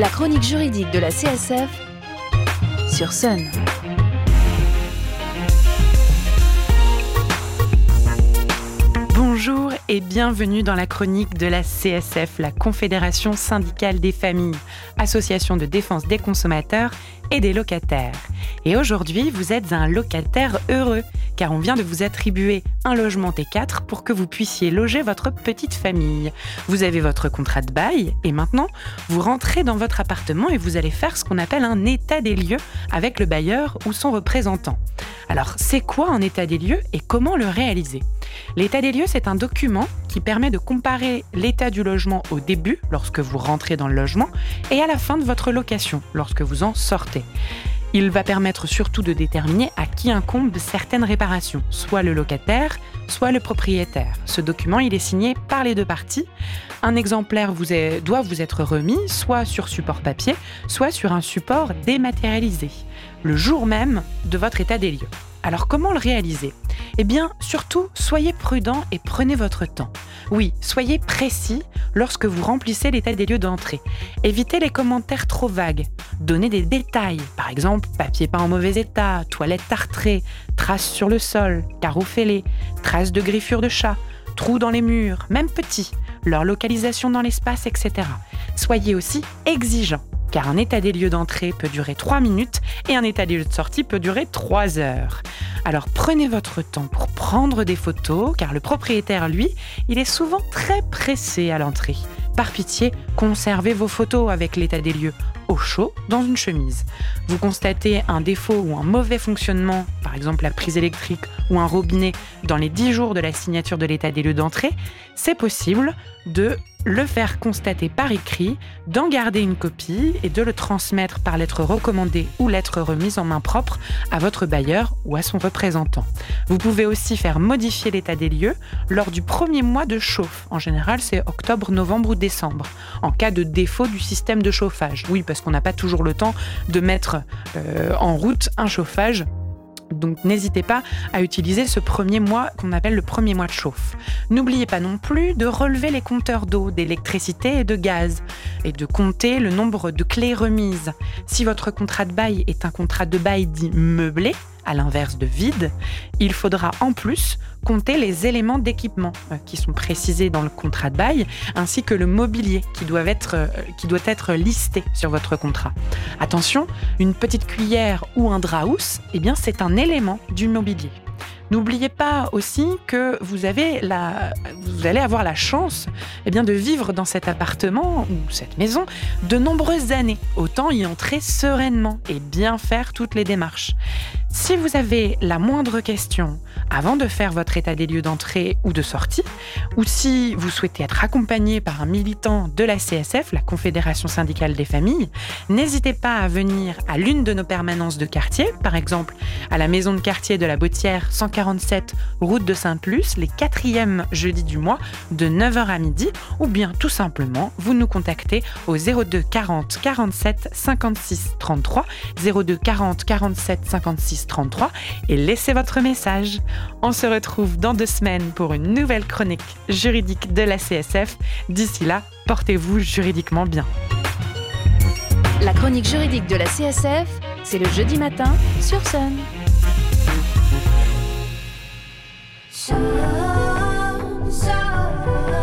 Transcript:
La chronique juridique de la CSF sur Sun. Bonjour et bienvenue dans la chronique de la CSF, la Confédération syndicale des familles, association de défense des consommateurs et des locataires. Et aujourd'hui, vous êtes un locataire heureux, car on vient de vous attribuer un logement T4 pour que vous puissiez loger votre petite famille. Vous avez votre contrat de bail, et maintenant, vous rentrez dans votre appartement et vous allez faire ce qu'on appelle un état des lieux avec le bailleur ou son représentant. Alors, c'est quoi un état des lieux et comment le réaliser? L'état des lieux, c'est un document qui permet de comparer l'état du logement au début, lorsque vous rentrez dans le logement, et à la fin de votre location, lorsque vous en sortez. Il va permettre surtout de déterminer à qui incombe certaines réparations, soit le locataire, soit le propriétaire. Ce document, il est signé par les deux parties. Un exemplaire doit vous être remis, soit sur support papier, soit sur un support dématérialisé, le jour même de votre état des lieux. Alors comment le réaliser? Eh bien, surtout, soyez prudent et prenez votre temps. Oui, soyez précis lorsque vous remplissez l'état des lieux d'entrée. Évitez les commentaires trop vagues. Donnez des détails, par exemple papier peint en mauvais état, toilettes tartrées, traces sur le sol, carreaux fêlés, traces de griffures de chat, trous dans les murs, même petits, leur localisation dans l'espace, etc. Soyez aussi exigeant car un état des lieux d'entrée peut durer 3 minutes et un état des lieux de sortie peut durer 3 heures. Alors prenez votre temps pour prendre des photos, car le propriétaire, lui, il est souvent très pressé à l'entrée. Par pitié, conservez vos photos avec l'état des lieux au chaud dans une chemise. Vous constatez un défaut ou un mauvais fonctionnement, par exemple la prise électrique ou un robinet, dans les 10 jours de la signature de l'état des lieux d'entrée, c'est possible de le faire constater par écrit, d'en garder une copie et de le transmettre par lettre recommandée ou lettre remise en main propre à votre bailleur ou à son représentant. Vous pouvez aussi faire modifier l'état des lieux lors du premier mois de chauffe. En général, c'est octobre, novembre ou décembre, en cas de défaut du système de chauffage. Oui, parce qu'on n'a pas toujours le temps de mettre euh, en route un chauffage donc n'hésitez pas à utiliser ce premier mois qu'on appelle le premier mois de chauffe. N'oubliez pas non plus de relever les compteurs d'eau, d'électricité et de gaz et de compter le nombre de clés remises. Si votre contrat de bail est un contrat de bail dit meublé, à l'inverse de vide, il faudra en plus compter les éléments d'équipement euh, qui sont précisés dans le contrat de bail, ainsi que le mobilier qui doit être, euh, listé sur votre contrat. Attention, une petite cuillère ou un draus, eh bien c'est un élément du mobilier. N'oubliez pas aussi que vous, allez avoir la chance eh de vivre dans cet appartement ou cette maison de nombreuses années. Autant y entrer sereinement et bien faire toutes les démarches. Si vous avez la moindre question avant de faire votre état des lieux d'entrée ou de sortie, ou si vous souhaitez être accompagné par un militant de la CSF, la Confédération syndicale des familles, n'hésitez pas à venir à l'une de nos permanences de quartier, par exemple à la maison de quartier de la Bottière 147 route de Sainte-Luce, les quatrièmes jeudis du mois de 9h à midi, ou bien tout simplement vous nous contactez au 02 40 47 56 33, 02 40 47 56 33 et laissez votre message. On se retrouve dans deux semaines pour une nouvelle chronique juridique de la CSF. D'ici là, portez-vous juridiquement bien. La chronique juridique de la CSF, c'est le jeudi matin sur Sun.